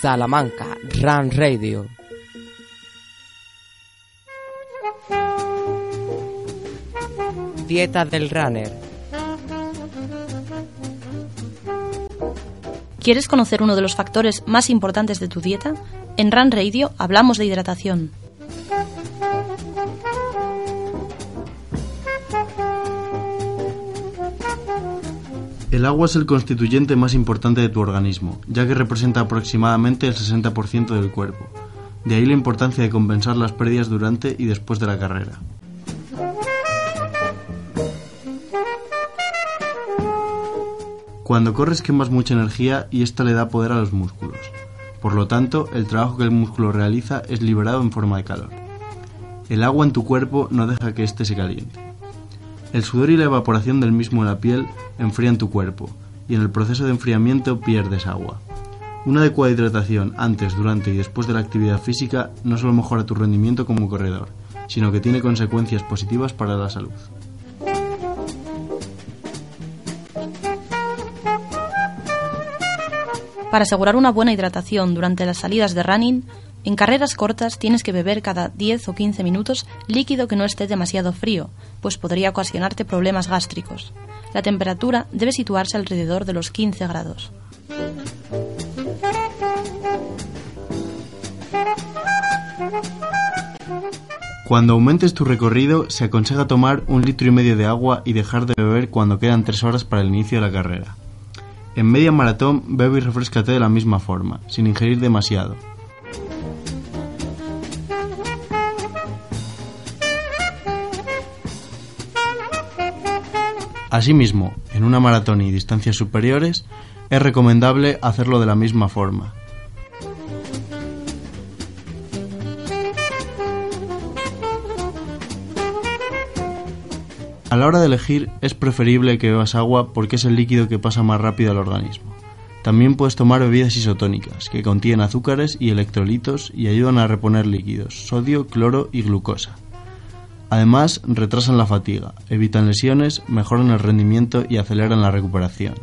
Salamanca Run Radio. Dieta del runner. ¿Quieres conocer uno de los factores más importantes de tu dieta? En Run Radio hablamos de hidratación. El agua es el constituyente más importante de tu organismo, ya que representa aproximadamente el 60% del cuerpo. De ahí la importancia de compensar las pérdidas durante y después de la carrera. Cuando corres quemas mucha energía y esta le da poder a los músculos. Por lo tanto, el trabajo que el músculo realiza es liberado en forma de calor. El agua en tu cuerpo no deja que éste se caliente. El sudor y la evaporación del mismo en la piel enfrían tu cuerpo, y en el proceso de enfriamiento pierdes agua. Una adecuada hidratación antes, durante y después de la actividad física no solo mejora tu rendimiento como corredor, sino que tiene consecuencias positivas para la salud. Para asegurar una buena hidratación durante las salidas de running, en carreras cortas tienes que beber cada 10 o 15 minutos líquido que no esté demasiado frío, pues podría ocasionarte problemas gástricos. La temperatura debe situarse alrededor de los 15 grados. Cuando aumentes tu recorrido, se aconseja tomar un litro y medio de agua y dejar de beber cuando quedan 3 horas para el inicio de la carrera. En media maratón, bebe y refrescate de la misma forma, sin ingerir demasiado. Asimismo, en una maratón y distancias superiores, es recomendable hacerlo de la misma forma. A la hora de elegir es preferible que bebas agua porque es el líquido que pasa más rápido al organismo. También puedes tomar bebidas isotónicas que contienen azúcares y electrolitos y ayudan a reponer líquidos, sodio, cloro y glucosa. Además, retrasan la fatiga, evitan lesiones, mejoran el rendimiento y aceleran la recuperación.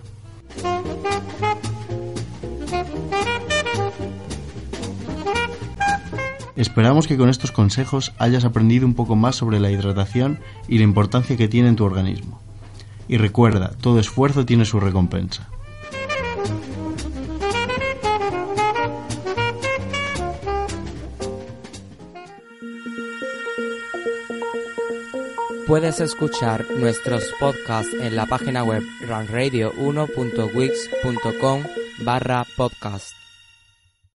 Esperamos que con estos consejos hayas aprendido un poco más sobre la hidratación y la importancia que tiene en tu organismo. Y recuerda, todo esfuerzo tiene su recompensa. Puedes escuchar nuestros podcasts en la página web runradio1.wix.com barra podcast.